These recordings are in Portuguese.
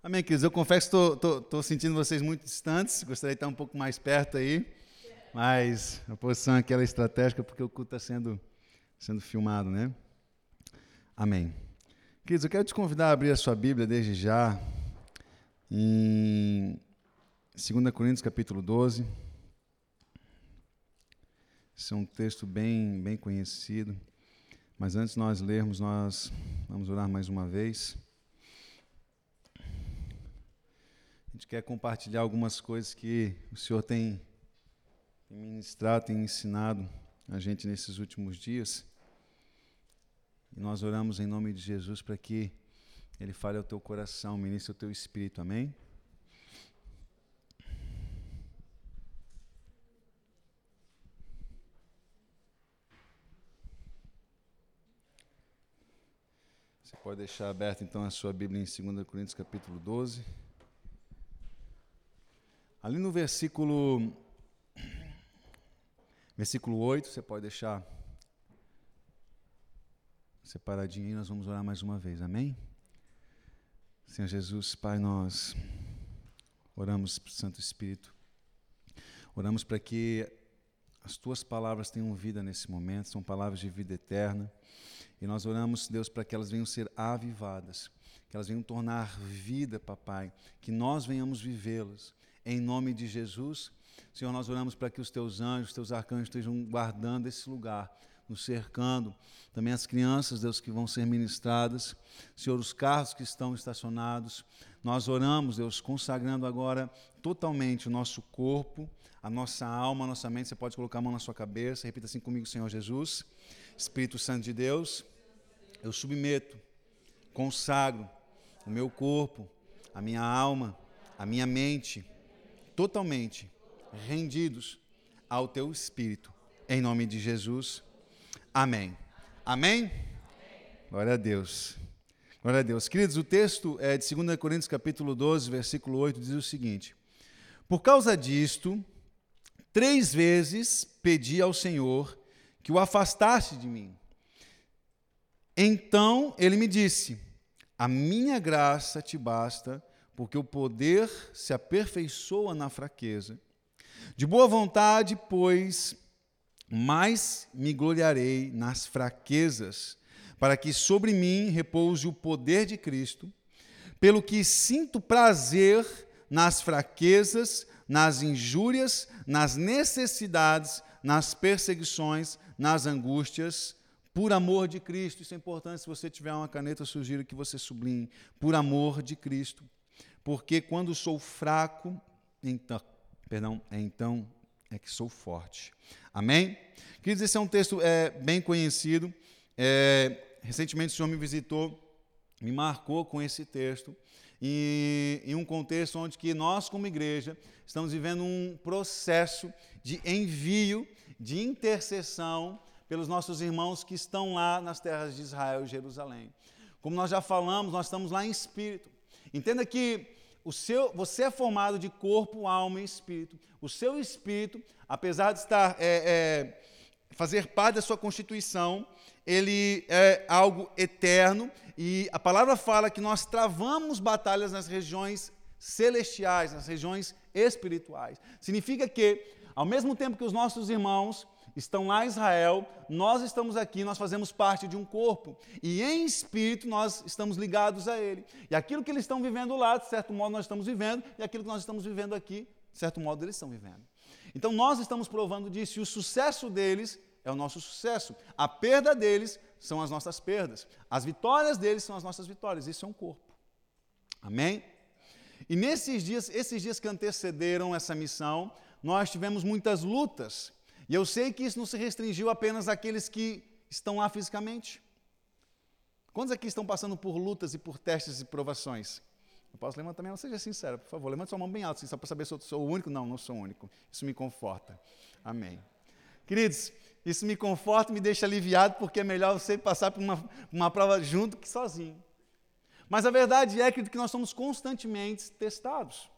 Amém, queridos. Eu confesso que estou sentindo vocês muito distantes, gostaria de estar um pouco mais perto aí, mas a posição aqui é estratégica porque o culto está sendo, sendo filmado, né? Amém. Queridos, eu quero te convidar a abrir a sua Bíblia desde já, em 2 Coríntios capítulo 12. Esse é um texto bem, bem conhecido, mas antes de nós lermos, nós vamos orar mais uma vez. Gente quer compartilhar algumas coisas que o Senhor tem, ministrado, tem ensinado a gente nesses últimos dias. E nós oramos em nome de Jesus para que Ele fale ao teu coração, ministre o teu espírito. Amém? Você pode deixar aberto então a sua Bíblia em 2 Coríntios capítulo 12. Ali no versículo versículo 8, você pode deixar separadinho aí, nós vamos orar mais uma vez. Amém? Senhor Jesus, Pai, nós oramos para o Santo Espírito. Oramos para que as tuas palavras tenham vida nesse momento, são palavras de vida eterna. E nós oramos, Deus, para que elas venham ser avivadas, que elas venham tornar vida, papai, que nós venhamos vivê-las em nome de Jesus. Senhor, nós oramos para que os teus anjos, os teus arcanjos estejam guardando esse lugar, nos cercando. Também as crianças, Deus, que vão ser ministradas. Senhor, os carros que estão estacionados. Nós oramos, Deus, consagrando agora totalmente o nosso corpo, a nossa alma, a nossa mente. Você pode colocar a mão na sua cabeça. Repita assim comigo, Senhor Jesus. Espírito Santo de Deus, eu submeto, consagro o meu corpo, a minha alma, a minha mente totalmente rendidos ao teu espírito. Em nome de Jesus. Amém. Amém? Glória a Deus. Glória a Deus. Queridos, o texto é de 2 Coríntios capítulo 12, versículo 8, diz o seguinte: Por causa disto, três vezes pedi ao Senhor que o afastasse de mim. Então ele me disse: A minha graça te basta, porque o poder se aperfeiçoa na fraqueza. De boa vontade, pois, mais me gloriarei nas fraquezas, para que sobre mim repouse o poder de Cristo, pelo que sinto prazer nas fraquezas, nas injúrias, nas necessidades, nas perseguições, nas angústias, por amor de Cristo. Isso é importante, se você tiver uma caneta, eu sugiro que você sublinhe. Por amor de Cristo porque quando sou fraco, então, perdão, é então é que sou forte. Amém? Queridos, esse é um texto é, bem conhecido. É, recentemente o Senhor me visitou, me marcou com esse texto, e, em um contexto onde que nós, como igreja, estamos vivendo um processo de envio, de intercessão pelos nossos irmãos que estão lá nas terras de Israel e Jerusalém. Como nós já falamos, nós estamos lá em espírito. Entenda que o seu, você é formado de corpo, alma e espírito. O seu espírito, apesar de estar é, é, fazer parte da sua constituição, ele é algo eterno e a palavra fala que nós travamos batalhas nas regiões celestiais, nas regiões espirituais. Significa que, ao mesmo tempo que os nossos irmãos estão lá em Israel, nós estamos aqui, nós fazemos parte de um corpo. E em espírito nós estamos ligados a Ele. E aquilo que eles estão vivendo lá, de certo modo nós estamos vivendo, e aquilo que nós estamos vivendo aqui, de certo modo eles estão vivendo. Então nós estamos provando disso, e o sucesso deles é o nosso sucesso. A perda deles são as nossas perdas. As vitórias deles são as nossas vitórias. Isso é um corpo. Amém? E nesses dias, esses dias que antecederam essa missão, nós tivemos muitas lutas e eu sei que isso não se restringiu apenas àqueles que estão lá fisicamente. Quantos aqui estão passando por lutas e por testes e provações? Eu posso levantar também, não seja sincero, por favor. Levante sua mão bem alta, só para saber se eu sou o único. Não, não sou o único. Isso me conforta. Amém. Queridos, isso me conforta e me deixa aliviado, porque é melhor você passar por uma, uma prova junto que sozinho. Mas a verdade é, querido, que nós somos constantemente testados.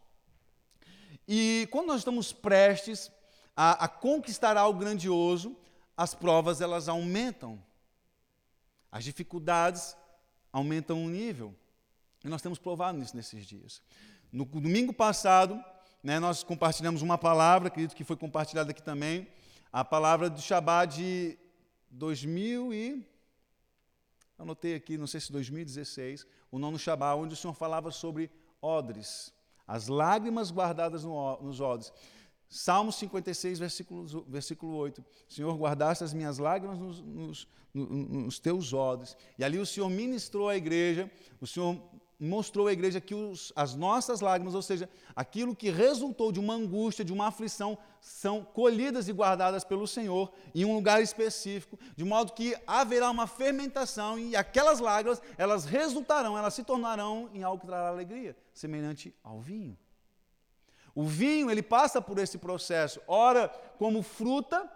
E quando nós estamos prestes a, a conquistar algo grandioso, as provas elas aumentam. As dificuldades aumentam o nível. E nós temos provado nisso nesses dias. No domingo passado, né, nós compartilhamos uma palavra, acredito que foi compartilhada aqui também, a palavra do Shabbat de 2000 e anotei aqui, não sei se 2016, o nono Shabbat, onde o Senhor falava sobre odres, as lágrimas guardadas no, nos odres. Salmo 56, versículo, versículo 8. Senhor, guardaste as minhas lágrimas nos, nos, nos teus odres. E ali o Senhor ministrou à igreja, o Senhor mostrou à igreja que os, as nossas lágrimas, ou seja, aquilo que resultou de uma angústia, de uma aflição, são colhidas e guardadas pelo Senhor em um lugar específico, de modo que haverá uma fermentação e aquelas lágrimas, elas resultarão, elas se tornarão em algo que trará alegria, semelhante ao vinho. O vinho, ele passa por esse processo, ora como fruta,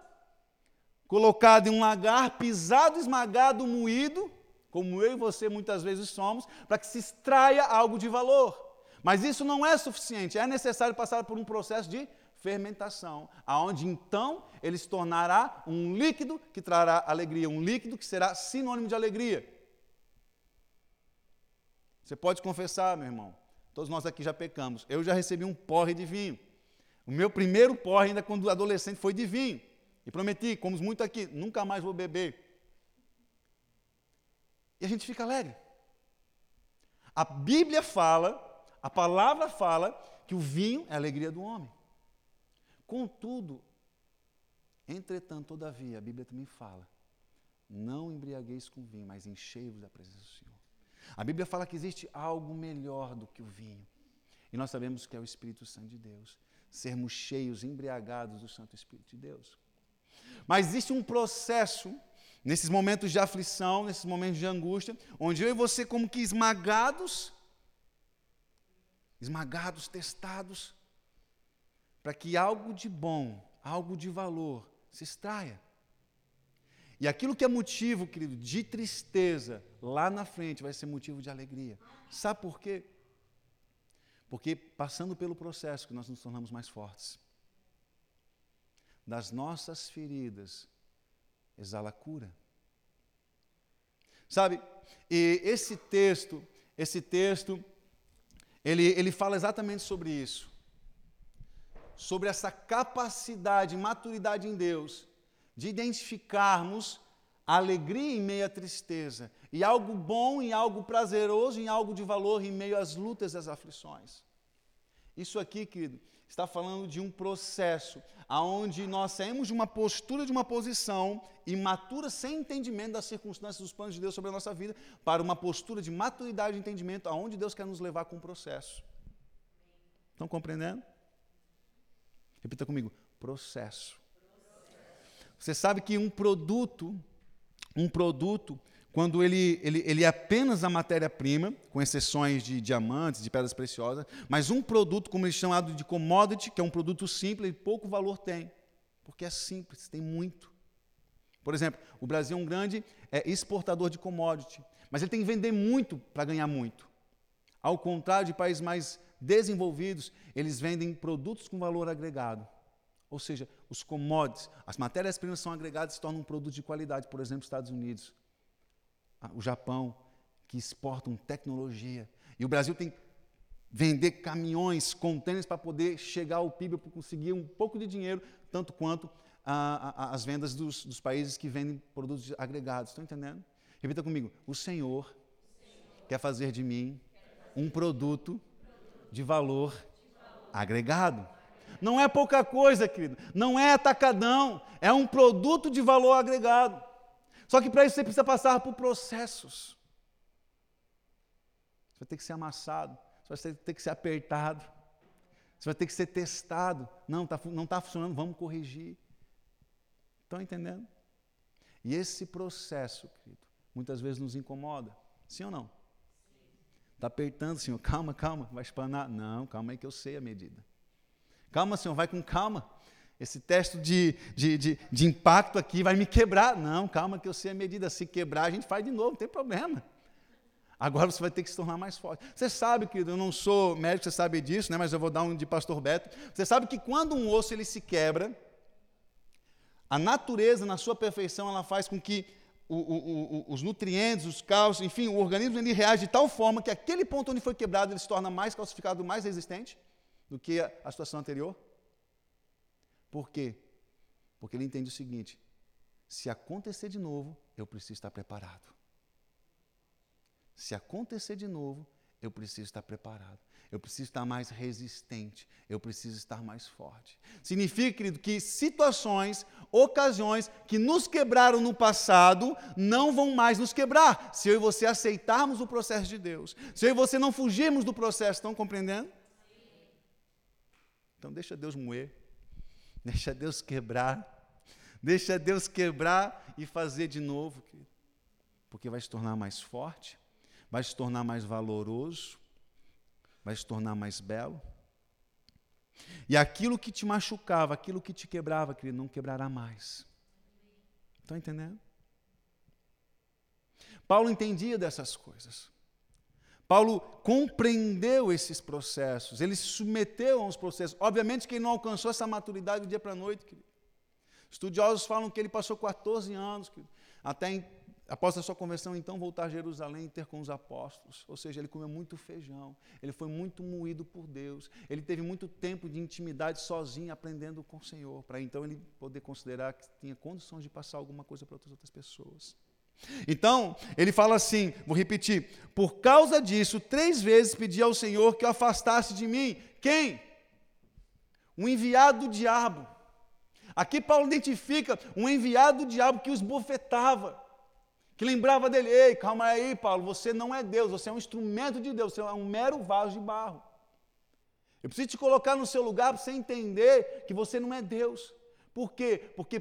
colocado em um lagar, pisado, esmagado, moído, como eu e você muitas vezes somos, para que se extraia algo de valor. Mas isso não é suficiente, é necessário passar por um processo de fermentação, aonde então ele se tornará um líquido que trará alegria, um líquido que será sinônimo de alegria. Você pode confessar, meu irmão. Todos nós aqui já pecamos. Eu já recebi um porre de vinho. O meu primeiro porre, ainda quando adolescente, foi de vinho. E prometi, como muito aqui, nunca mais vou beber. E a gente fica alegre. A Bíblia fala, a palavra fala, que o vinho é a alegria do homem. Contudo, entretanto, todavia, a Bíblia também fala: não embriagueis com vinho, mas enchei-vos da presença do Senhor. A Bíblia fala que existe algo melhor do que o vinho. E nós sabemos que é o Espírito Santo de Deus. Sermos cheios, embriagados do Santo Espírito de Deus. Mas existe um processo nesses momentos de aflição, nesses momentos de angústia, onde eu e você, como que esmagados, esmagados, testados, para que algo de bom, algo de valor se extraia. E aquilo que é motivo, querido, de tristeza, lá na frente vai ser motivo de alegria. Sabe por quê? Porque passando pelo processo que nós nos tornamos mais fortes. Das nossas feridas exala cura. Sabe? E esse texto, esse texto, ele, ele fala exatamente sobre isso. Sobre essa capacidade, maturidade em Deus, de identificarmos alegria em meio à tristeza, e algo bom e algo prazeroso e algo de valor em meio às lutas e às aflições. Isso aqui, querido, está falando de um processo aonde nós saímos de uma postura, de uma posição imatura, sem entendimento das circunstâncias, dos planos de Deus sobre a nossa vida, para uma postura de maturidade e entendimento aonde Deus quer nos levar com o processo. Estão compreendendo? Repita comigo: processo. Você sabe que um produto, um produto, quando ele, ele, ele é apenas a matéria-prima, com exceções de diamantes, de pedras preciosas, mas um produto, como eles chamado de commodity, que é um produto simples, e pouco valor tem, porque é simples, tem muito. Por exemplo, o Brasil é um grande é, exportador de commodity, mas ele tem que vender muito para ganhar muito. Ao contrário de países mais desenvolvidos, eles vendem produtos com valor agregado. Ou seja, os commodities, as matérias-primas são agregadas e se tornam um produto de qualidade, por exemplo, Estados Unidos o Japão, que exportam tecnologia. E o Brasil tem que vender caminhões, contêineres para poder chegar ao PIB, para conseguir um pouco de dinheiro, tanto quanto a, a, as vendas dos, dos, países que vendem produtos agregados. Estão entendendo? Repita comigo. O Senhor quer fazer de mim um produto de valor agregado. Não é pouca coisa, querido. Não é atacadão. É um produto de valor agregado. Só que para isso você precisa passar por processos. Você vai ter que ser amassado, você vai ter que ser apertado, você vai ter que ser testado. Não, está não tá funcionando, vamos corrigir. Estão entendendo? E esse processo, querido, muitas vezes nos incomoda. Sim ou não? Está apertando, Senhor, calma, calma, vai espanar. Não, calma aí que eu sei a medida. Calma, Senhor, vai com calma. Esse teste de, de, de, de, impacto aqui vai me quebrar. Não, calma que eu sei a medida. Se quebrar, a gente faz de novo, não tem problema. Agora você vai ter que se tornar mais forte. Você sabe que eu não sou médico, você sabe disso, né? mas eu vou dar um de pastor Beto. Você sabe que quando um osso ele se quebra, a natureza, na sua perfeição, ela faz com que o, o, o, os nutrientes, os cálcios, enfim, o organismo ele reage de tal forma que aquele ponto onde foi quebrado ele se torna mais calcificado, mais resistente do que a, situação anterior. Por quê? Porque ele entende o seguinte: se acontecer de novo, eu preciso estar preparado. Se acontecer de novo, eu preciso estar preparado. Eu preciso estar mais resistente. Eu preciso estar mais forte. Significa, querido, que situações, ocasiões que nos quebraram no passado não vão mais nos quebrar. Se eu e você aceitarmos o processo de Deus. Se eu e você não fugirmos do processo, estão compreendendo? Então deixa Deus moer. Deixa Deus quebrar. Deixa Deus quebrar e fazer de novo, querido. Porque vai se tornar mais forte, vai se tornar mais valoroso, vai se tornar mais belo. E aquilo que te machucava, aquilo que te quebrava, querido, não quebrará mais. Estão entendendo? Paulo entendia dessas coisas. Paulo compreendeu esses processos, ele se submeteu a uns processos. Obviamente que ele não alcançou essa maturidade do dia para a noite, querido. Estudiosos falam que ele passou 14 anos, querido, até após a sua conversão, então, voltar a Jerusalém e ter com os apóstolos. Ou seja, ele comeu muito feijão, ele foi muito moído por Deus, ele teve muito tempo de intimidade sozinho, aprendendo com o Senhor, para então ele poder considerar que tinha condições de passar alguma coisa para outras pessoas. Então, ele fala assim, vou repetir: por causa disso, três vezes pedi ao Senhor que o afastasse de mim. Quem? Um enviado do diabo. Aqui Paulo identifica um enviado do diabo que os bofetava que lembrava dele: ei, calma aí, Paulo, você não é Deus, você é um instrumento de Deus, você é um mero vaso de barro. Eu preciso te colocar no seu lugar para você entender que você não é Deus. Por quê? Porque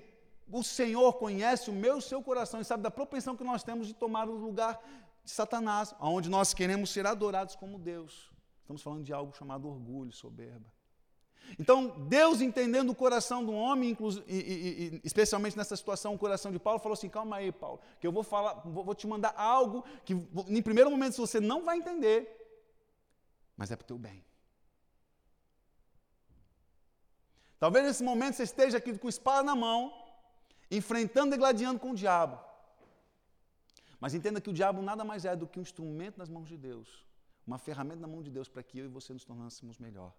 o Senhor conhece o meu e o seu coração e sabe da propensão que nós temos de tomar o lugar de Satanás, onde nós queremos ser adorados como Deus. Estamos falando de algo chamado orgulho, soberba. Então, Deus entendendo o coração do homem, e, e, e, especialmente nessa situação, o coração de Paulo, falou assim: calma aí, Paulo, que eu vou falar, vou, vou te mandar algo que, em primeiro momento, você não vai entender, mas é para o teu bem. Talvez nesse momento você esteja aqui com espada na mão, enfrentando e gladiando com o diabo. Mas entenda que o diabo nada mais é do que um instrumento nas mãos de Deus, uma ferramenta na mão de Deus para que eu e você nos tornássemos melhor.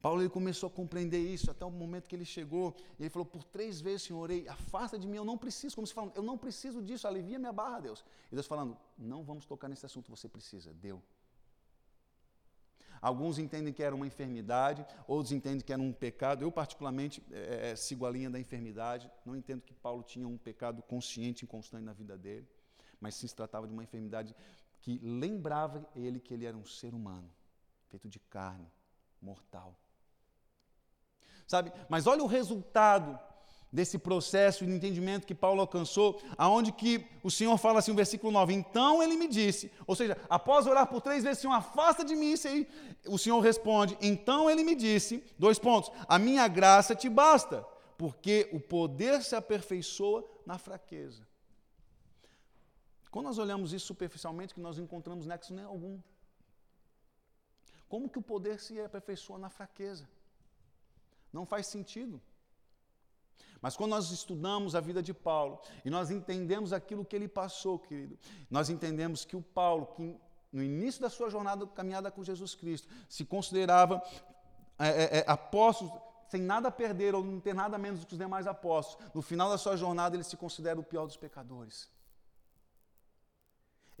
Paulo ele começou a compreender isso até o momento que ele chegou. E ele falou: Por três vezes, Senhor, orei, afasta de mim, eu não preciso. Como se fala, eu não preciso disso, alivia minha barra, Deus. E Deus falando: Não vamos tocar nesse assunto, você precisa. Deu. Alguns entendem que era uma enfermidade, outros entendem que era um pecado. Eu, particularmente, é, sigo a linha da enfermidade. Não entendo que Paulo tinha um pecado consciente e constante na vida dele, mas se tratava de uma enfermidade que lembrava ele que ele era um ser humano, feito de carne, mortal. Sabe? Mas olha o resultado desse processo de entendimento que Paulo alcançou, aonde que o Senhor fala assim no versículo 9, então ele me disse, ou seja, após orar por três vezes, Senhor, afasta de mim isso aí, o Senhor responde, então ele me disse, dois pontos, a minha graça te basta, porque o poder se aperfeiçoa na fraqueza. Quando nós olhamos isso superficialmente, que nós encontramos nexo nenhum algum. Como que o poder se aperfeiçoa na fraqueza? Não faz sentido. Mas quando nós estudamos a vida de Paulo e nós entendemos aquilo que ele passou, querido, nós entendemos que o Paulo, que no início da sua jornada caminhada com Jesus Cristo, se considerava é, é, é, apóstolo sem nada a perder ou não ter nada menos do que os demais apóstolos, no final da sua jornada ele se considera o pior dos pecadores.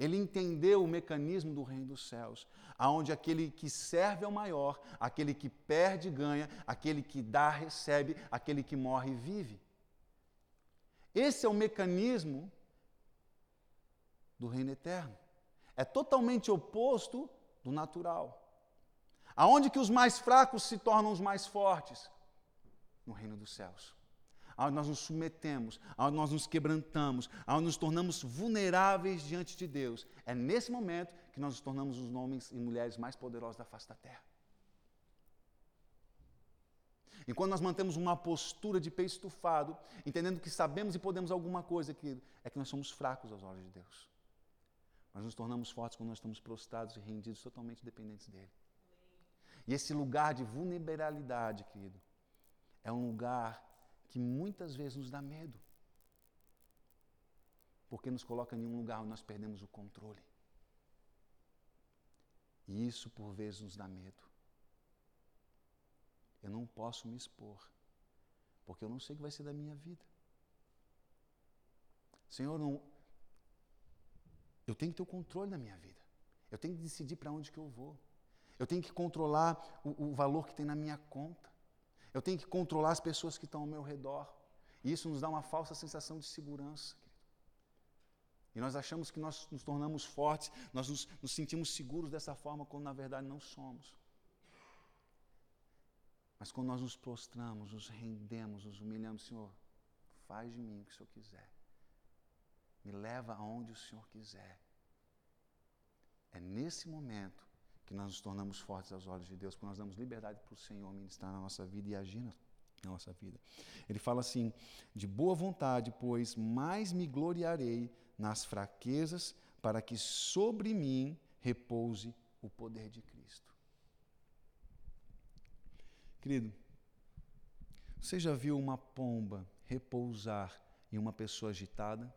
Ele entendeu o mecanismo do reino dos céus, aonde aquele que serve é o maior, aquele que perde ganha, aquele que dá recebe, aquele que morre vive. Esse é o mecanismo do reino eterno. É totalmente oposto do natural. Aonde que os mais fracos se tornam os mais fortes? No reino dos céus aonde nós nos submetemos, aonde nós nos quebrantamos, aonde nos tornamos vulneráveis diante de Deus. É nesse momento que nós nos tornamos os homens e mulheres mais poderosos da face da terra. Enquanto nós mantemos uma postura de peito estufado, entendendo que sabemos e podemos alguma coisa, querido, é que nós somos fracos aos olhos de Deus. Mas nos tornamos fortes quando nós estamos prostrados e rendidos, totalmente dependentes dEle. E esse lugar de vulnerabilidade, querido, é um lugar que muitas vezes nos dá medo. Porque nos coloca em um lugar onde nós perdemos o controle. E isso por vezes nos dá medo. Eu não posso me expor, porque eu não sei o que vai ser da minha vida. Senhor, não, eu tenho que ter o controle da minha vida. Eu tenho que decidir para onde que eu vou. Eu tenho que controlar o, o valor que tem na minha conta. Eu tenho que controlar as pessoas que estão ao meu redor. E isso nos dá uma falsa sensação de segurança. E nós achamos que nós nos tornamos fortes, nós nos, nos sentimos seguros dessa forma, quando na verdade não somos. Mas quando nós nos prostramos, nos rendemos, nos humilhamos, Senhor, faz de mim o que o Senhor quiser. Me leva aonde o Senhor quiser. É nesse momento que nós nos tornamos fortes aos olhos de Deus, porque nós damos liberdade para o Senhor ministrar na nossa vida e agir na nossa vida. Ele fala assim: de boa vontade, pois mais me gloriarei nas fraquezas, para que sobre mim repouse o poder de Cristo. Querido, você já viu uma pomba repousar em uma pessoa agitada?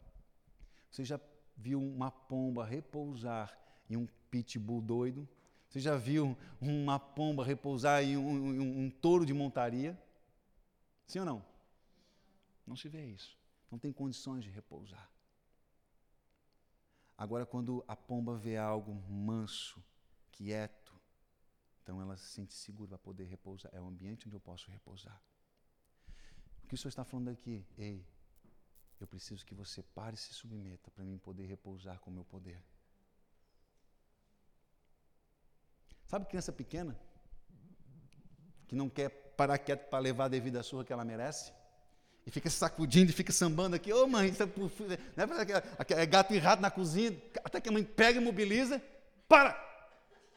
Você já viu uma pomba repousar em um pitbull doido? Você já viu uma pomba repousar em um, um, um touro de montaria? Sim ou não? Não se vê isso. Não tem condições de repousar. Agora, quando a pomba vê algo manso, quieto, então ela se sente segura para poder repousar. É o ambiente onde eu posso repousar. O que o Senhor está falando aqui? Ei, eu preciso que você pare e se submeta para mim poder repousar com o meu poder. Sabe criança pequena? Que não quer parar quieto para levar a devida surra que ela merece? E fica sacudindo e fica sambando aqui. Ô oh, mãe, isso é, é, é gato e rato na cozinha. Até que a mãe pega e mobiliza. Para!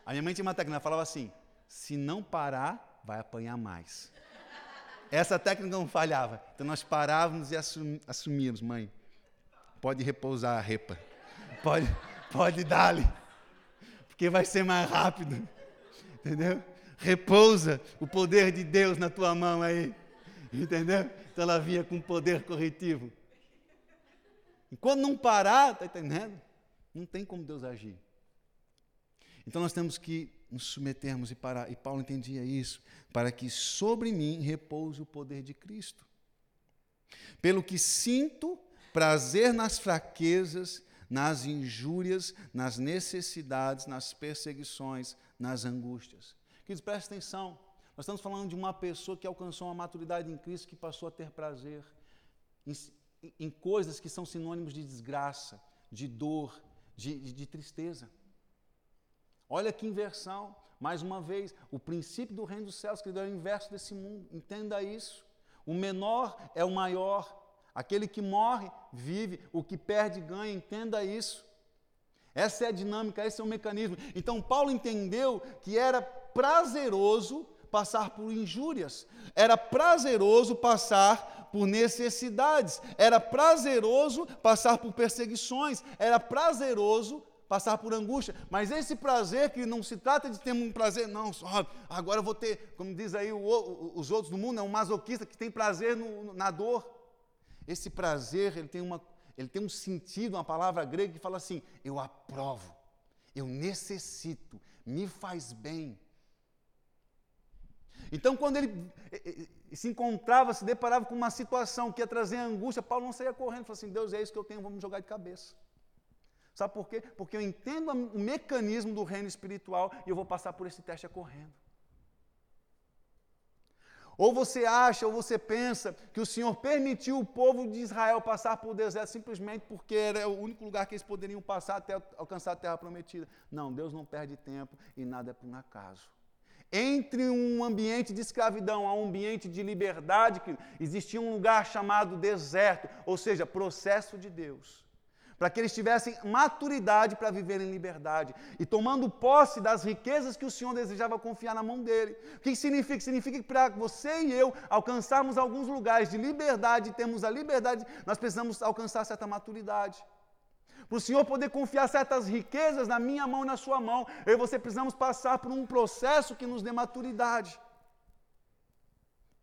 A minha mãe tinha uma técnica, ela falava assim: se não parar, vai apanhar mais. Essa técnica não falhava. Então nós parávamos e assum, assumíamos, mãe. Pode repousar a repa. Pode, pode dar-lhe. Porque vai ser mais rápido. Entendeu? Repousa o poder de Deus na tua mão aí. Entendeu? Então ela vinha com poder corretivo. E quando não parar, está entendendo? Não tem como Deus agir. Então nós temos que nos submetermos e parar. E Paulo entendia isso, para que sobre mim repouse o poder de Cristo. Pelo que sinto prazer nas fraquezas, nas injúrias, nas necessidades, nas perseguições, nas angústias. Queridos, preste atenção. Nós estamos falando de uma pessoa que alcançou uma maturidade em Cristo, que passou a ter prazer em, em coisas que são sinônimos de desgraça, de dor, de, de, de tristeza. Olha que inversão. Mais uma vez, o princípio do reino dos céus, que é o inverso desse mundo. Entenda isso. O menor é o maior. Aquele que morre, vive. O que perde, ganha. Entenda isso. Essa é a dinâmica, esse é o mecanismo. Então, Paulo entendeu que era prazeroso passar por injúrias, era prazeroso passar por necessidades, era prazeroso passar por perseguições, era prazeroso passar por angústia. Mas esse prazer, que não se trata de ter um prazer, não, só agora eu vou ter, como diz aí o, os outros do mundo, é um masoquista que tem prazer no, na dor. Esse prazer, ele tem uma ele tem um sentido, uma palavra grega que fala assim: eu aprovo, eu necessito, me faz bem. Então, quando ele se encontrava, se deparava com uma situação que ia trazer angústia, Paulo não saía correndo, falou assim: Deus, é isso que eu tenho, vamos jogar de cabeça. Sabe por quê? Porque eu entendo o mecanismo do reino espiritual e eu vou passar por esse teste correndo. Ou você acha, ou você pensa que o Senhor permitiu o povo de Israel passar por deserto simplesmente porque era o único lugar que eles poderiam passar até alcançar a terra prometida. Não, Deus não perde tempo e nada é por um acaso. Entre um ambiente de escravidão a um ambiente de liberdade, existia um lugar chamado deserto, ou seja, processo de Deus para que eles tivessem maturidade para viver em liberdade e tomando posse das riquezas que o Senhor desejava confiar na mão dele. O que significa? Significa que para você e eu alcançarmos alguns lugares de liberdade, termos a liberdade, nós precisamos alcançar certa maturidade. Para o Senhor poder confiar certas riquezas na minha mão e na sua mão, eu e você precisamos passar por um processo que nos dê maturidade.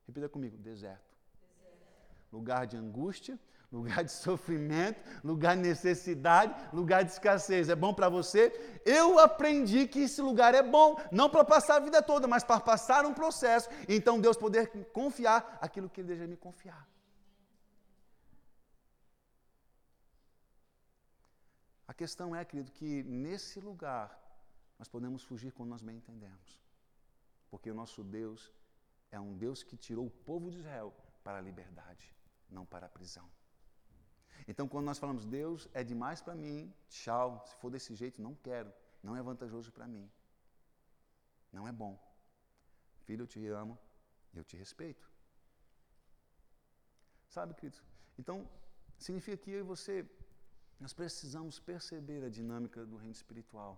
Repita comigo: deserto. deserto. lugar de angústia, lugar de sofrimento, lugar de necessidade, lugar de escassez. É bom para você? Eu aprendi que esse lugar é bom, não para passar a vida toda, mas para passar um processo. Então Deus poder confiar aquilo que Ele deseja me confiar. A questão é, querido, que nesse lugar nós podemos fugir quando nós bem entendemos. Porque o nosso Deus é um Deus que tirou o povo de Israel para a liberdade, não para a prisão. Então, quando nós falamos, Deus é demais para mim, tchau, se for desse jeito, não quero, não é vantajoso para mim. Não é bom. Filho, eu te amo, eu te respeito. Sabe, queridos? Então, significa que eu e você, nós precisamos perceber a dinâmica do reino espiritual.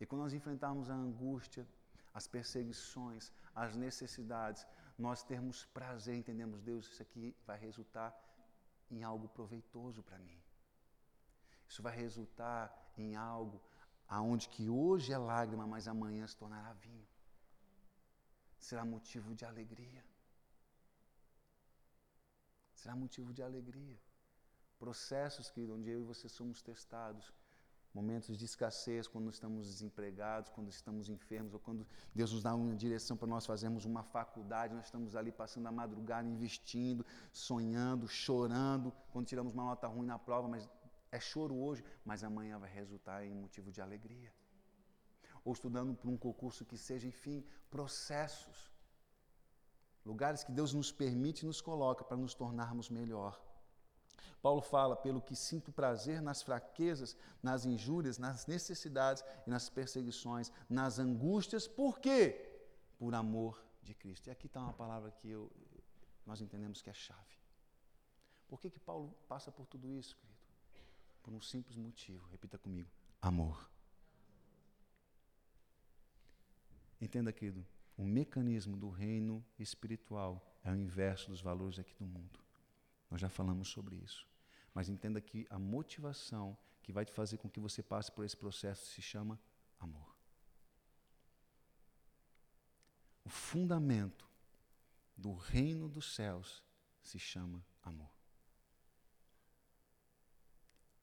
E quando nós enfrentarmos a angústia, as perseguições, as necessidades, nós termos prazer, entendemos, Deus, isso aqui vai resultar em algo proveitoso para mim. Isso vai resultar em algo aonde que hoje é lágrima, mas amanhã se tornará vinho. Será motivo de alegria. Será motivo de alegria. Processos, querido, onde eu e você somos testados momentos de escassez, quando estamos desempregados, quando estamos enfermos, ou quando Deus nos dá uma direção para nós fazermos uma faculdade, nós estamos ali passando a madrugada, investindo, sonhando, chorando, quando tiramos uma nota ruim na prova, mas é choro hoje, mas amanhã vai resultar em motivo de alegria. Ou estudando para um concurso que seja, enfim, processos. Lugares que Deus nos permite e nos coloca para nos tornarmos melhor. Paulo fala: pelo que sinto prazer nas fraquezas, nas injúrias, nas necessidades e nas perseguições, nas angústias, por quê? Por amor de Cristo. E aqui está uma palavra que eu, nós entendemos que é chave. Por que, que Paulo passa por tudo isso, querido? Por um simples motivo, repita comigo: amor. Entenda, querido, o mecanismo do reino espiritual é o inverso dos valores aqui do mundo. Nós já falamos sobre isso. Mas entenda que a motivação que vai te fazer com que você passe por esse processo se chama amor. O fundamento do reino dos céus se chama amor.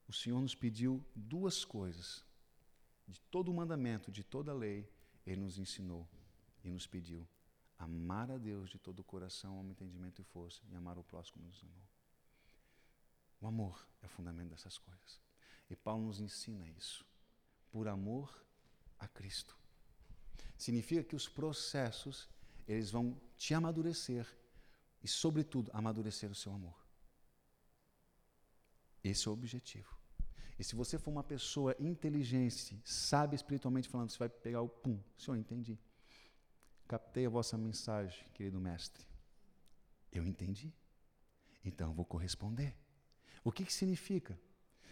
O Senhor nos pediu duas coisas. De todo o mandamento, de toda a lei, Ele nos ensinou e nos pediu amar a Deus de todo o coração, alma, entendimento e força, e amar o próximo nos amou. O amor é o fundamento dessas coisas. E Paulo nos ensina isso. Por amor a Cristo. Significa que os processos, eles vão te amadurecer e, sobretudo, amadurecer o seu amor. Esse é o objetivo. E se você for uma pessoa inteligente, sabe espiritualmente falando, você vai pegar o pum. Senhor, entendi. Captei a vossa mensagem, querido mestre. Eu entendi. Então eu vou corresponder. O que, que significa?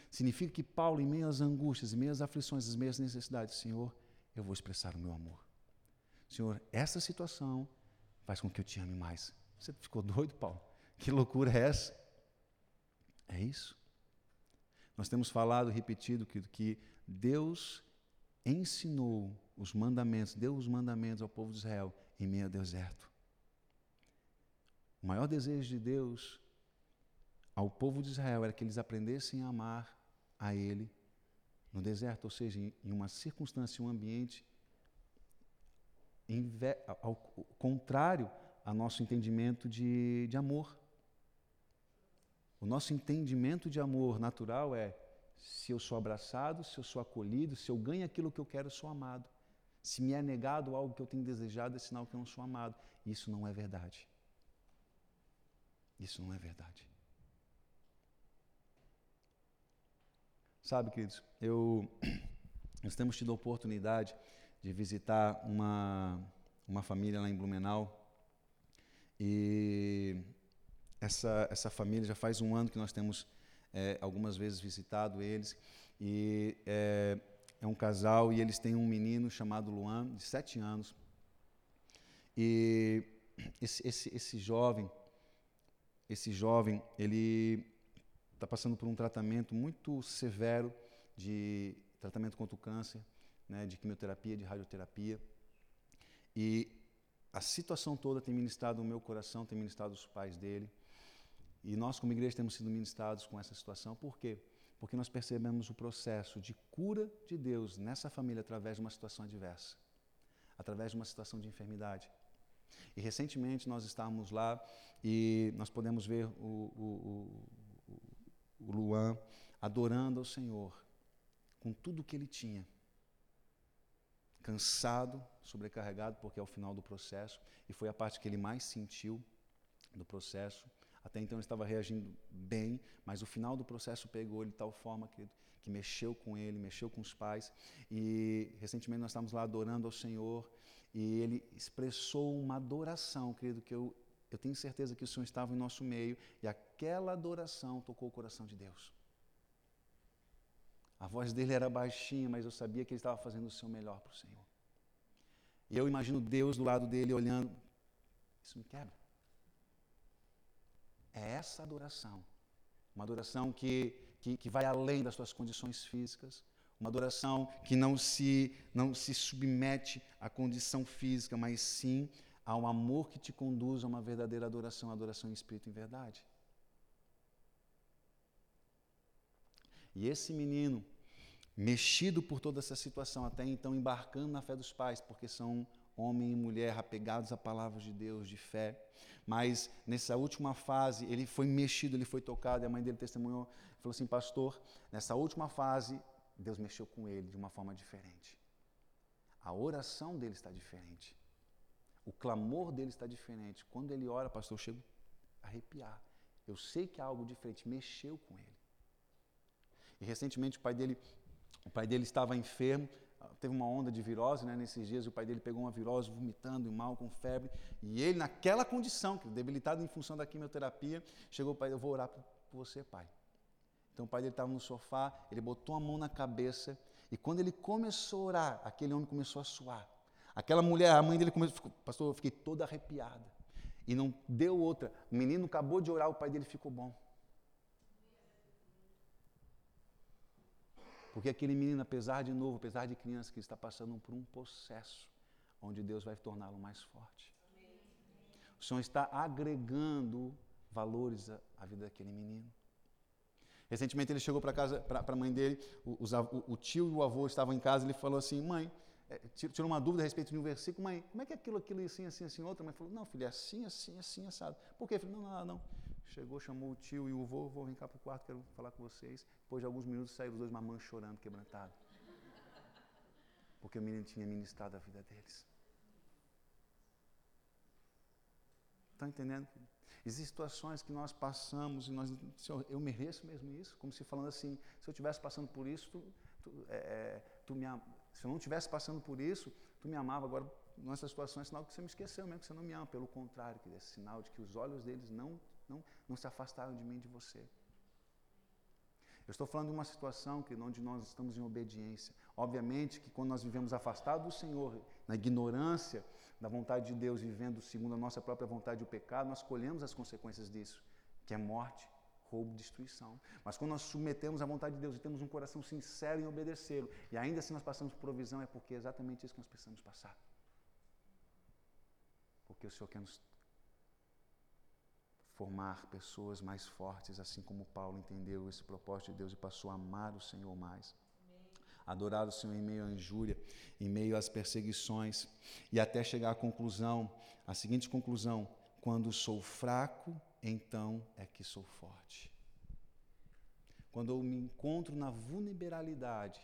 Significa que Paulo, em meio às angústias, em meio às aflições, às meias necessidades, Senhor, eu vou expressar o meu amor. Senhor, essa situação faz com que eu te ame mais. Você ficou doido, Paulo? Que loucura é essa? É isso. Nós temos falado, repetido, que, que Deus ensinou os mandamentos, deu os mandamentos ao povo de Israel em meio ao deserto. O maior desejo de Deus ao povo de Israel era que eles aprendessem a amar a Ele no deserto, ou seja, em uma circunstância, um ambiente ao contrário ao nosso entendimento de, de amor. O nosso entendimento de amor natural é se eu sou abraçado, se eu sou acolhido, se eu ganho aquilo que eu quero, eu sou amado. Se me é negado algo que eu tenho desejado, é sinal que eu não sou amado. Isso não é verdade. Isso não é verdade. Sabe, queridos, eu, nós temos tido a oportunidade de visitar uma, uma família lá em Blumenau. E essa, essa família já faz um ano que nós temos é, algumas vezes visitado eles. E é, é um casal e eles têm um menino chamado Luan, de sete anos. E esse, esse, esse jovem, esse jovem, ele está passando por um tratamento muito severo de tratamento contra o câncer, né, de quimioterapia, de radioterapia. E a situação toda tem ministrado o meu coração, tem ministrado os pais dele. E nós, como igreja, temos sido ministrados com essa situação. Por quê? Porque nós percebemos o processo de cura de Deus nessa família através de uma situação adversa, através de uma situação de enfermidade. E recentemente nós estávamos lá e nós podemos ver o, o, o, o Luan adorando ao Senhor com tudo o que ele tinha. Cansado, sobrecarregado, porque é o final do processo, e foi a parte que ele mais sentiu do processo. Até então ele estava reagindo bem, mas o final do processo pegou ele de tal forma que, que mexeu com ele, mexeu com os pais. E recentemente nós estávamos lá adorando ao Senhor e ele expressou uma adoração, querido, que eu, eu tenho certeza que o Senhor estava em nosso meio e aquela adoração tocou o coração de Deus. A voz dele era baixinha, mas eu sabia que ele estava fazendo o seu melhor para o Senhor. E eu imagino Deus do lado dele olhando. Isso me quebra. É essa adoração. Uma adoração que, que, que vai além das suas condições físicas. Uma adoração que não se, não se submete à condição física, mas sim ao amor que te conduz a uma verdadeira adoração, adoração em espírito e em verdade. E esse menino, mexido por toda essa situação, até então embarcando na fé dos pais, porque são homem e mulher apegados à palavra de Deus, de fé. Mas nessa última fase, ele foi mexido, ele foi tocado, e a mãe dele testemunhou, falou assim: Pastor, nessa última fase, Deus mexeu com ele de uma forma diferente. A oração dele está diferente. O clamor dele está diferente. Quando ele ora, pastor, eu chego a arrepiar. Eu sei que há algo diferente, mexeu com ele. E recentemente o pai dele, o pai dele estava enfermo, teve uma onda de virose, né, nesses dias o pai dele pegou uma virose, vomitando e mal, com febre, e ele naquela condição, debilitado em função da quimioterapia, chegou o pai, eu vou orar por você, pai. Então o pai dele estava no sofá, ele botou a mão na cabeça, e quando ele começou a orar, aquele homem começou a suar. Aquela mulher, a mãe dele começou, pastor, eu fiquei toda arrepiada. E não deu outra. O menino acabou de orar, o pai dele ficou bom. Porque aquele menino, apesar de novo, apesar de criança, que está passando por um processo onde Deus vai torná-lo mais forte. O Senhor está agregando valores à, vida daquele menino. Recentemente ele chegou para casa, para a mãe dele, o, o, o, tio e o avô estavam em casa, ele falou assim, mãe, é, tirou uma dúvida a respeito de um versículo, mãe, como é que é aquilo, aquilo, assim, assim, assim, outra? Mãe falou, não, filho, é assim, assim, assim, assado. Por quê? Filho, não, não, não. Chegou, chamou o tio e o avô, vou vir cá para o quarto, quero falar com vocês. Depois de alguns minutos saíram os dois mamães chorando, quebrantado. Porque o menino tinha ministrado a vida deles. Está entendendo? Existem situações que nós passamos e nós, Senhor, eu mereço mesmo isso? Como se falando assim, se eu estivesse passando por isso, tu, tu, é, é tu me, se eu não estivesse passando por isso, tu me amava. Agora, nessa situação é sinal que você me esqueceu mesmo, que você não me ama. Pelo contrário, que é sinal de que os olhos deles não não, não se afastaram de mim de você. Eu estou falando de uma situação que, onde nós estamos em obediência. Obviamente que quando nós vivemos afastados do Senhor, na ignorância da vontade de Deus, vivendo segundo a nossa própria vontade o pecado, nós colhemos as consequências disso, que é morte, roubo, destruição. Mas quando nós submetemos à vontade de Deus e temos um coração sincero em obedecê-lo, e ainda assim nós passamos por provisão, é porque é exatamente isso que nós precisamos passar. Porque o Senhor quer nos formar pessoas mais fortes, assim como Paulo entendeu esse propósito de Deus e passou a amar o Senhor mais. Adorar o Senhor em meio à injúria, em meio às perseguições, e até chegar à conclusão, a seguinte conclusão: quando sou fraco, então é que sou forte. Quando eu me encontro na vulnerabilidade,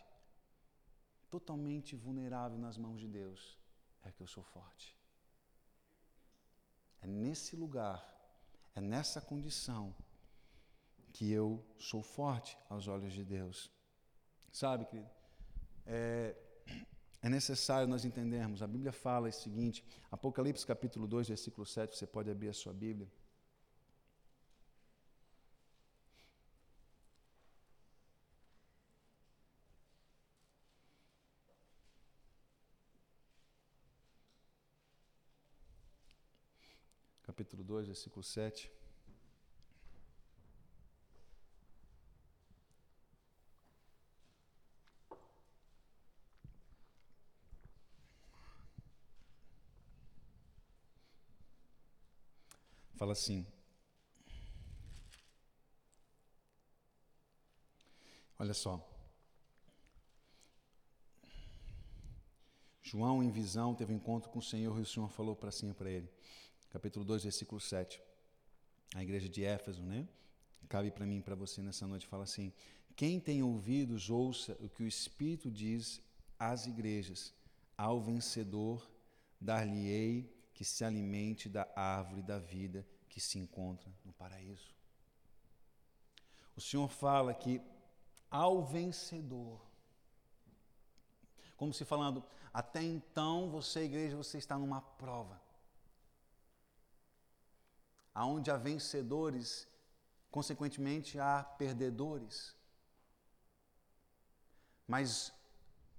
totalmente vulnerável nas mãos de Deus, é que eu sou forte. É nesse lugar é nessa condição que eu sou forte aos olhos de Deus. Sabe, querido? É, é necessário nós entendermos. A Bíblia fala o seguinte, Apocalipse capítulo 2, versículo 7, você pode abrir a sua Bíblia. 2, versículo 7. Fala assim: Olha só. João, em visão, teve um encontro com o Senhor e o Senhor falou para assim para ele: Capítulo 2, versículo 7. A igreja de Éfeso, né? Cabe para mim para você nessa noite. Fala assim: Quem tem ouvidos, ouça o que o Espírito diz às igrejas. Ao vencedor, dar-lhe-ei que se alimente da árvore da vida que se encontra no paraíso. O Senhor fala que ao vencedor, como se falando, até então você, igreja, você está numa prova. Aonde há vencedores, consequentemente há perdedores. Mas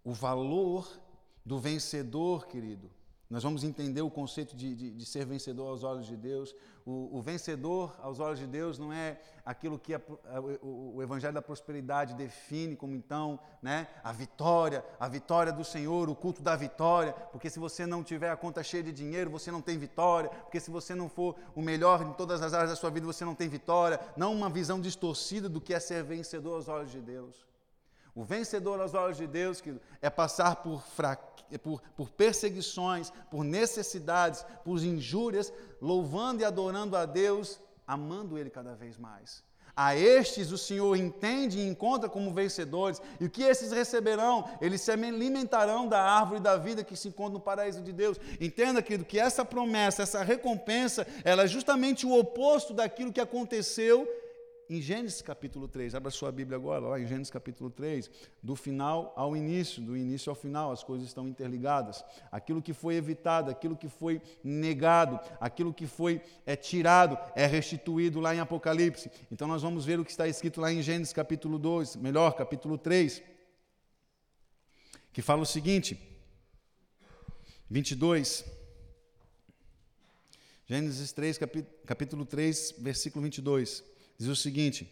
o valor do vencedor, querido, nós vamos entender o conceito de, de, de ser vencedor aos olhos de Deus. O, o, vencedor aos olhos de Deus não é aquilo que a, a, o, o, Evangelho da Prosperidade define como então né, a vitória, a vitória do Senhor, o culto da vitória. Porque se você não tiver a conta cheia de dinheiro, você não tem vitória. Porque se você não for o melhor em todas as áreas da sua vida, você não tem vitória. Não uma visão distorcida do que é ser vencedor aos olhos de Deus. O vencedor aos olhos de Deus que é passar por, por, por perseguições, por necessidades, por injúrias, louvando e adorando a Deus, amando Ele cada vez mais. A estes o Senhor entende e encontra como vencedores. E o que esses receberão? Eles se alimentarão da árvore da vida que se encontra no paraíso de Deus. Entenda, querido, que essa promessa, essa recompensa, ela é justamente o oposto daquilo que aconteceu em Gênesis capítulo 3, abra sua Bíblia agora, lá em Gênesis capítulo 3, do final ao início, do início ao final, as coisas estão interligadas. Aquilo que foi evitado, aquilo que foi negado, aquilo que foi é, tirado, é restituído lá em Apocalipse. Então nós vamos ver o que está escrito lá em Gênesis capítulo 2, melhor, capítulo 3, que fala o seguinte, 22. Gênesis 3, capítulo 3, versículo 22. Diz o seguinte: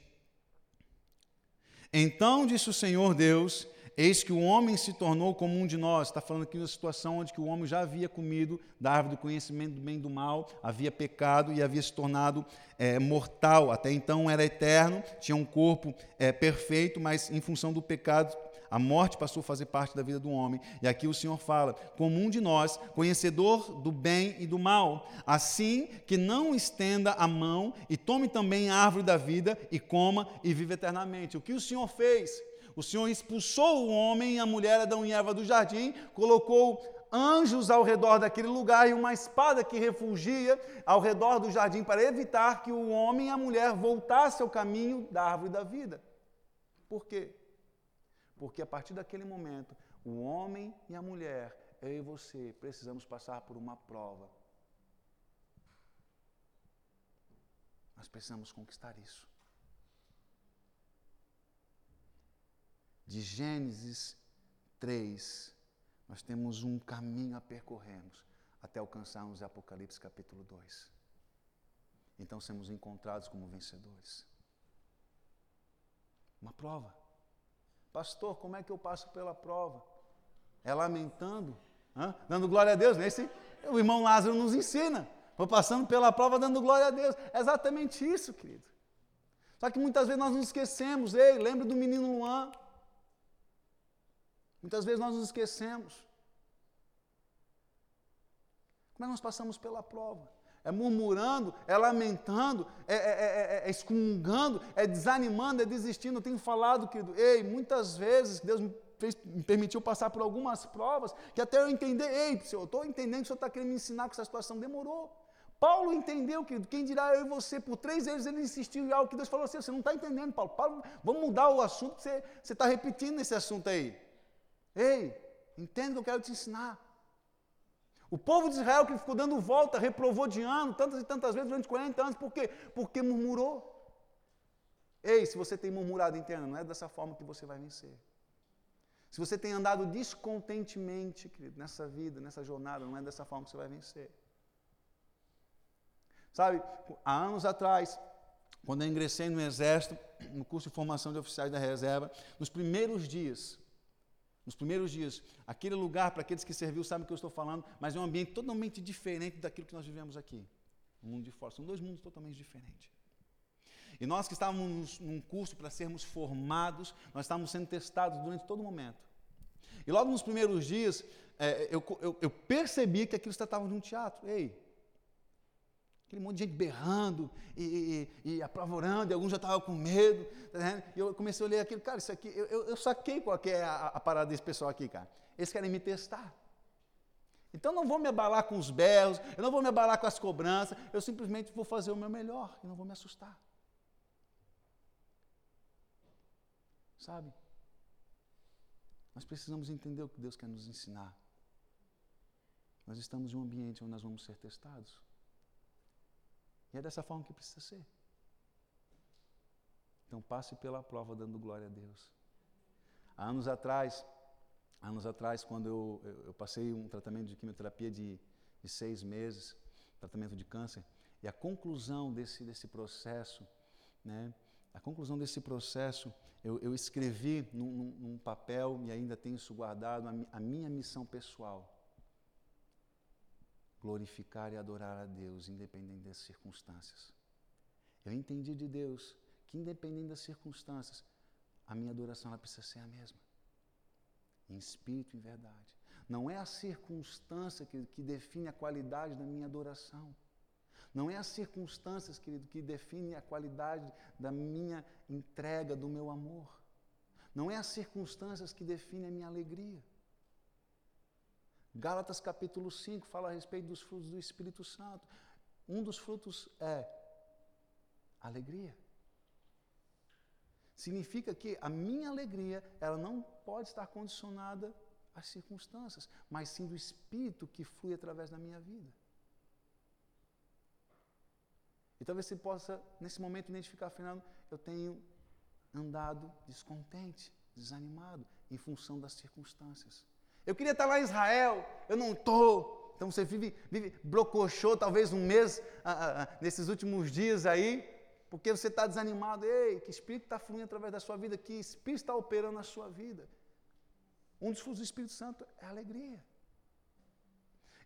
Então disse o Senhor Deus: Eis que o homem se tornou como um de nós. Está falando aqui uma situação onde que o homem já havia comido da árvore do conhecimento do bem e do mal, havia pecado e havia se tornado é, mortal. Até então era eterno, tinha um corpo é, perfeito, mas em função do pecado a morte passou a fazer parte da vida do homem. E aqui o Senhor fala: como um de nós, conhecedor do bem e do mal, assim que não estenda a mão e tome também a árvore da vida e coma e vive eternamente. O que o Senhor fez? O Senhor expulsou o homem e a mulher Adão e Eva do jardim, colocou anjos ao redor daquele lugar e uma espada que refugia ao redor do jardim para evitar que o homem e a mulher voltassem ao caminho da árvore da vida. Por quê? Porque a partir daquele momento, o homem e a mulher, eu e você, precisamos passar por uma prova. Nós precisamos conquistar isso. De Gênesis 3, nós temos um caminho a percorrermos até alcançarmos Apocalipse capítulo 2. Então sermos encontrados como vencedores. Uma prova. Pastor, como é que eu passo pela prova? É lamentando, hein? dando glória a Deus. Nesse, o irmão Lázaro nos ensina. Vou passando pela prova dando glória a Deus. É exatamente isso, querido. Só que muitas vezes nós nos esquecemos. Ei, lembra do menino Luan? Muitas vezes nós nos esquecemos. Como é que nós passamos pela prova? É murmurando, é lamentando, é, é, é, é, excomungando, é desanimando, é desistindo. Eu tenho falado, querido, ei, muitas vezes Deus me, fez, me permitiu passar por algumas provas, que até eu entender, ei, eu estou entendendo que o Senhor está querendo me ensinar com essa situação, demorou. Paulo entendeu, querido, quem dirá eu e você, por três vezes ele insistiu em algo que Deus falou assim, você não está entendendo, Paulo, Paulo, vamos mudar o assunto, você está repetindo esse assunto aí. Ei, entende o que eu quero te ensinar. O povo de Israel que ficou dando volta, reprovou de ano, tantas e tantas vezes durante 40 anos, por quê? Porque murmurou. Ei, se você tem murmurado, entenda, não é dessa forma que você vai vencer. Se você tem andado descontentemente, querido, nessa vida, nessa jornada, não é dessa forma que você vai vencer. Sabe, há anos atrás, quando eu ingressei no Exército, no curso de formação de oficiais da reserva, nos primeiros dias, nos primeiros dias, aquele lugar, para aqueles que serviu, sabem o que eu estou falando, mas é um ambiente totalmente diferente daquilo que nós vivemos aqui. O mundo de fora. São dois mundos totalmente diferentes. E nós que estávamos num curso para sermos formados, nós estávamos sendo testados durante todo momento. E logo nos primeiros dias, é, eu, eu, eu, percebi que aquilo estava num teatro. Ei, aquele monte de gente berrando e, e, e apavorando, e alguns já estavam com medo. Tá e eu comecei a olhar aquilo, cara, isso aqui, eu, eu, eu saquei qual é a, a parada desse pessoal aqui, cara. Eles querem me testar. Então não vou me abalar com os berros, eu não vou me abalar com as cobranças, eu simplesmente vou fazer o meu melhor e não vou me assustar. Sabe? Nós precisamos entender o que Deus quer nos ensinar. Nós estamos em um ambiente onde nós vamos ser testados. E é dessa forma que precisa ser. Então passe pela prova dando glória a Deus. Há anos atrás, anos atrás, quando eu, eu, eu passei um tratamento de quimioterapia de, de, seis meses, tratamento de câncer, e a conclusão desse, desse processo, né, a conclusão desse processo, eu, eu escrevi num, num, papel, e ainda tenho isso guardado, a, a minha missão pessoal. Glorificar e adorar a Deus, independente das circunstâncias. Eu entendi de Deus que, independente das circunstâncias, a minha adoração ela precisa ser a mesma em espírito e verdade. Não é a circunstância que, que define a qualidade da minha adoração. Não é as circunstâncias, querido, que definem a qualidade da minha entrega, do meu amor. Não é as circunstâncias que definem a minha alegria. Gálatas capítulo 5 fala a respeito dos frutos do Espírito Santo. Um dos frutos é alegria. Significa que a minha alegria, ela não pode estar condicionada às circunstâncias, mas sim do Espírito que flui através da minha vida. E talvez você possa, nesse momento, identificar, afinal, eu tenho andado descontente, desanimado, em função das circunstâncias. Eu queria estar lá em Israel, eu não estou. Então você vive, vive blocochou talvez um mês ah, ah, ah nesses últimos dias aí, porque você está desanimado. Ei, que Espírito está fluindo através da sua vida? Que Espírito está operando na sua vida? Um dos frutos do Espírito Santo é alegria.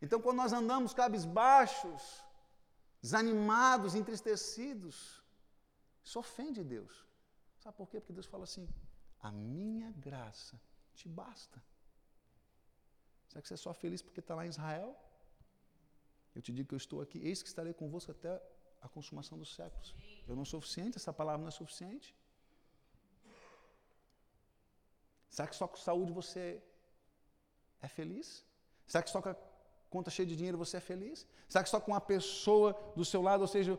Então, quando nós andamos cabisbaixos, desanimados, entristecidos, isso ofende Deus. Sabe por quê? Porque Deus fala assim: a minha graça te basta. Será que você é só feliz porque está lá em Israel? Eu te digo que eu estou aqui, eis que estarei convosco até a consumação dos séculos. Eu não sou suficiente, essa palavra não é suficiente. Será que só com saúde você é feliz? Será que só com a conta cheia de dinheiro você é feliz? Será que só com uma pessoa do seu lado, ou seja,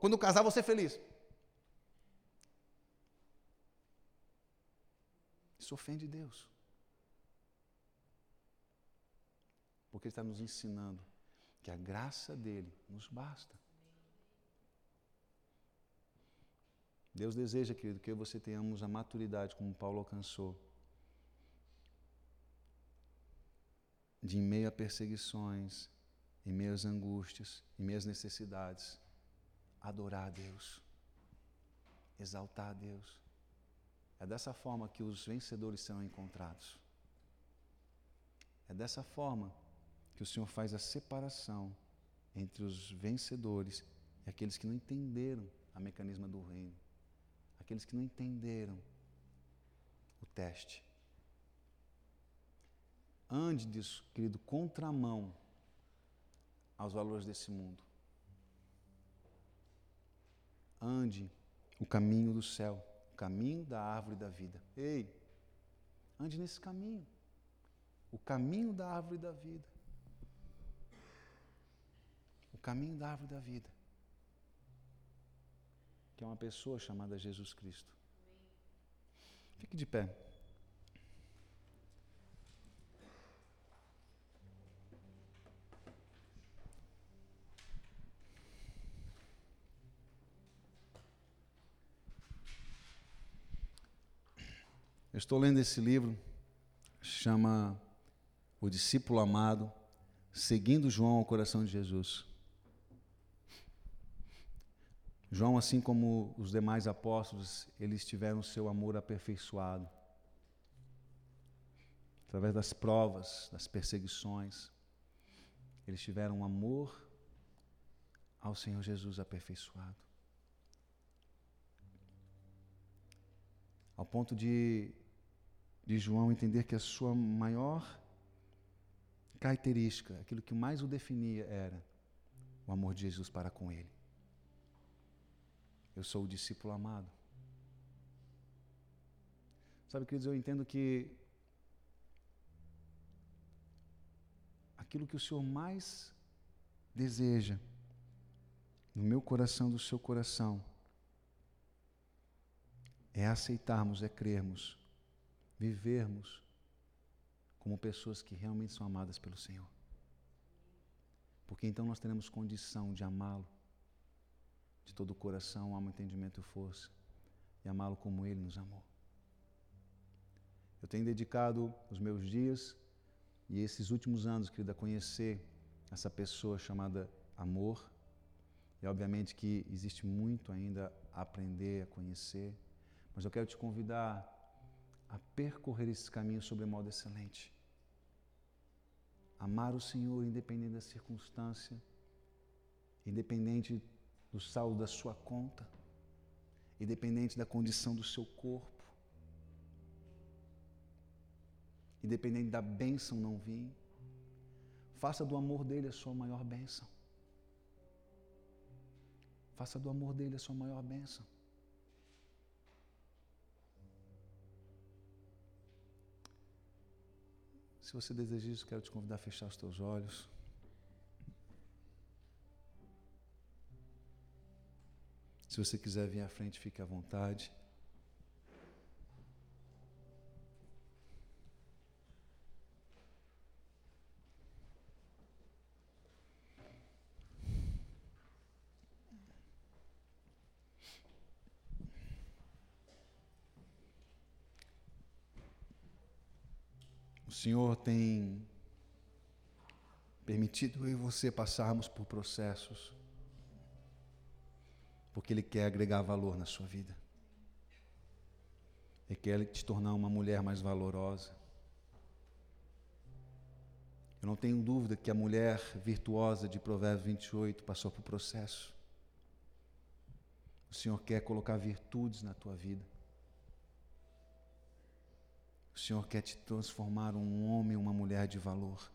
quando casar você é feliz? Isso ofende Deus. Porque Ele está nos ensinando que a graça dele nos basta. Deus deseja, querido, que eu e você tenhamos a maturidade como Paulo alcançou. De em meio a perseguições, em meio às angústias, em meio às necessidades, adorar a Deus, exaltar a Deus. É dessa forma que os vencedores serão encontrados. É dessa forma que o Senhor faz a separação entre os vencedores e aqueles que não entenderam a mecanismo do reino aqueles que não entenderam o teste. Ande, diz, querido, contramão aos valores desse mundo. Ande o caminho do céu, o caminho da árvore da vida. Ei, ande nesse caminho. O caminho da árvore da vida. Caminho da árvore da vida que é uma pessoa chamada Jesus Cristo. Fique de pé. Eu estou lendo esse livro, chama O Discípulo Amado, Seguindo João ao Coração de Jesus. João, assim como os demais apóstolos, eles tiveram seu amor aperfeiçoado. Através das provas, das perseguições, eles tiveram um amor ao Senhor Jesus aperfeiçoado. ao ponto de, de João entender que a sua maior característica, aquilo que mais o definia era o amor de Jesus para com ele. Eu sou o discípulo amado. Sabe, queridos, eu entendo que aquilo que o Senhor mais deseja no meu coração, do seu coração, é aceitarmos, é crermos, vivermos como pessoas que realmente são amadas pelo Senhor. Porque então nós teremos condição de amá-lo de todo o coração, alma, entendimento e força, e amá-lo como ele nos amou. Eu tenho dedicado os meus dias e esses últimos anos, querida, a conhecer essa pessoa chamada amor. E obviamente que existe muito ainda a aprender, a conhecer, mas eu quero te convidar a percorrer esse caminho sobre modo excelente. Amar o Senhor independente da circunstância, independente do saldo da sua conta, independente da condição do seu corpo, independente da bênção não vir. Faça do amor dele a sua maior bênção. Faça do amor dele a sua maior bênção. Se você deseja isso, quero te convidar a fechar os teus olhos. Se você quiser vir à frente, fique à vontade. Senhor tem permitido eu e você passarmos por processos, porque Ele quer agregar valor na sua vida. Ele quer te tornar uma mulher mais valorosa. Eu não tenho dúvida que a mulher virtuosa de Provérbios 28 passou por processo. O Senhor quer colocar virtudes na tua vida. O Senhor quer te transformar um homem, uma mulher de valor.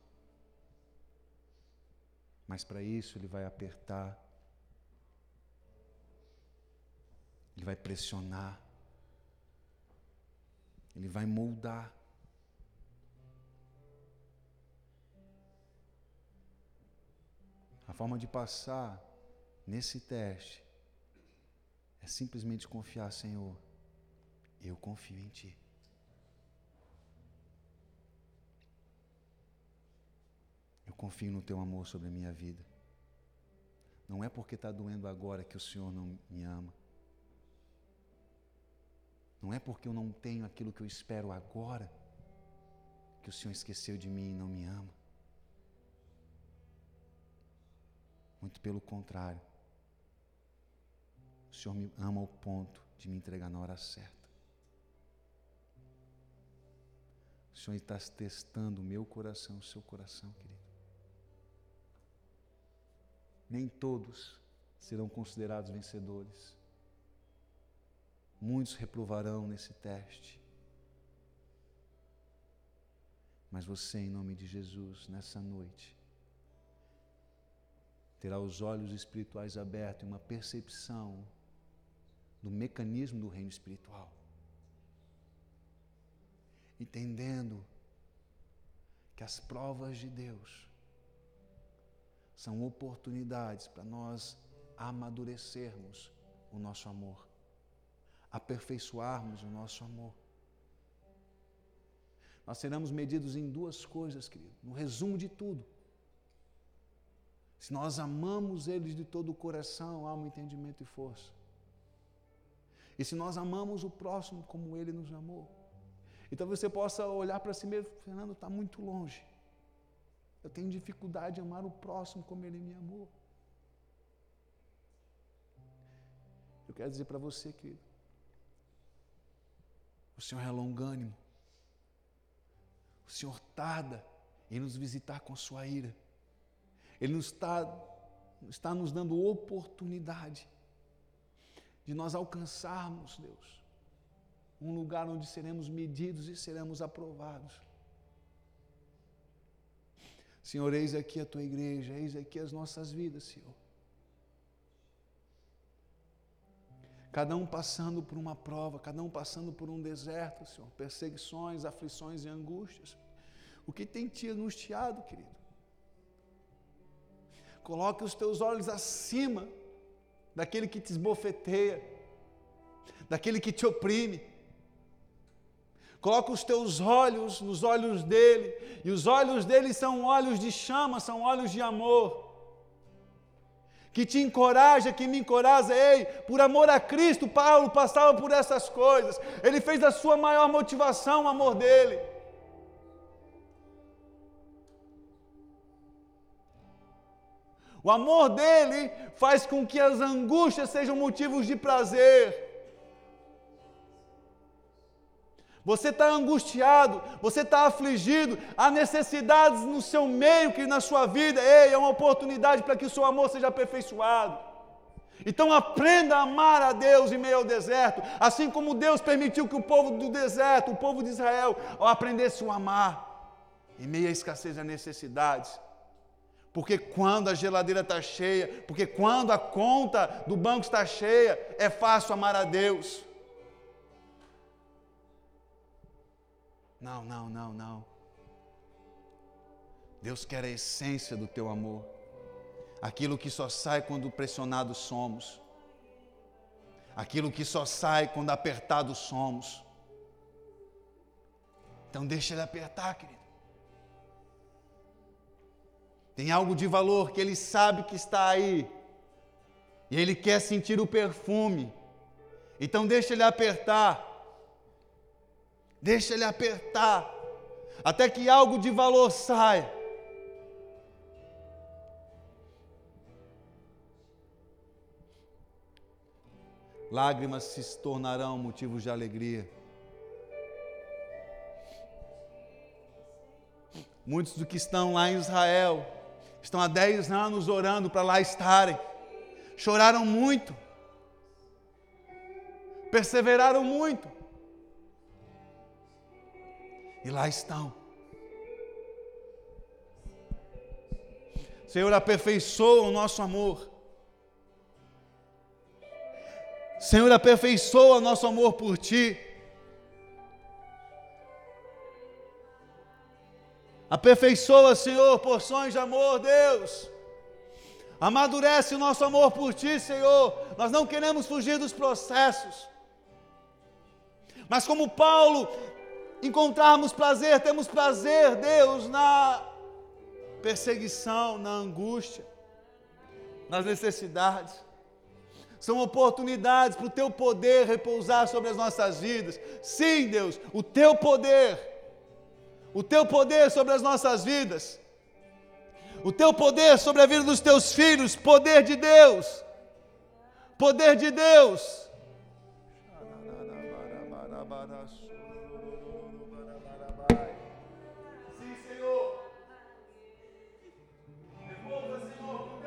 Mas para isso Ele vai apertar, Ele vai pressionar, Ele vai moldar. A forma de passar nesse teste é simplesmente confiar, Senhor, eu confio em Ti. confio no teu amor sobre a minha vida. Não é porque está doendo agora que o Senhor não me ama. Não é porque eu não tenho aquilo que eu espero agora que o Senhor esqueceu de mim e não me ama. Muito pelo contrário. O Senhor me ama ao ponto de me entregar na hora certa. O Senhor está testando o meu coração, o seu coração, querido nem todos serão considerados vencedores. Muitos reprovarão nesse teste. Mas você, em nome de Jesus, nessa noite, terá os olhos espirituais abertos e uma percepção do mecanismo do reino espiritual. Entendendo que as provas de Deus são oportunidades para nós amadurecermos o nosso amor, aperfeiçoarmos o nosso amor. Nós seremos medidos em duas coisas, querido, no resumo de tudo. Se nós amamos eles de todo o coração, alma, entendimento e força. E se nós amamos o próximo como ele nos amou. Então você possa olhar para si mesmo, Fernando, está muito longe. Eu tenho dificuldade de amar o próximo como ele me amou. Eu quero dizer para você, que o Senhor é longânimo. O Senhor tarda em nos visitar com sua ira. Ele nos está, está nos dando oportunidade de nós alcançarmos, Deus, um lugar onde seremos medidos e seremos aprovados. Senhor, eis aqui a tua igreja, eis aqui as nossas vidas, Senhor. Cada um passando por uma prova, cada um passando por um deserto, Senhor, perseguições, aflições e angústias. O que tem te angustiado, querido? Coloque os teus olhos acima daquele que te esbofeteia, daquele que te oprime. Coloca os teus olhos nos olhos dele, e os olhos dele são olhos de chama, são olhos de amor. Que te encoraja, que me encoraja, ei, por amor a Cristo, Paulo passava por essas coisas, ele fez a sua maior motivação o amor dele. O amor dele faz com que as angústias sejam motivos de prazer. Você está angustiado, você está afligido, há necessidades no seu meio, que na sua vida, ei, é uma oportunidade para que o seu amor seja aperfeiçoado. Então aprenda a amar a Deus em meio ao deserto, assim como Deus permitiu que o povo do deserto, o povo de Israel, aprendesse a amar em meio à escassez e necessidades. Porque quando a geladeira está cheia, porque quando a conta do banco está cheia, é fácil amar a Deus. Não, não, não, não. Deus quer a essência do teu amor. Aquilo que só sai quando pressionados somos. Aquilo que só sai quando apertados somos. Então deixa ele apertar, querido. Tem algo de valor que ele sabe que está aí. E ele quer sentir o perfume. Então deixa ele apertar. Deixa ele apertar, até que algo de valor saia. Lágrimas se tornarão motivos de alegria. Muitos do que estão lá em Israel estão há 10 anos orando para lá estarem. Choraram muito, perseveraram muito, e lá estão. Senhor, aperfeiçoa o nosso amor. Senhor, aperfeiçoa o nosso amor por Ti. Aperfeiçoa, Senhor, porções de amor, Deus. Amadurece o nosso amor por Ti, Senhor. Nós não queremos fugir dos processos. Mas como Paulo encontrarmos prazer, temos prazer, Deus, na perseguição, na angústia, nas necessidades. São oportunidades para o teu poder repousar sobre as nossas vidas. Sim, Deus, o teu poder, o teu poder sobre as nossas vidas, o teu poder sobre a vida dos teus filhos, poder de Deus, poder de Deus.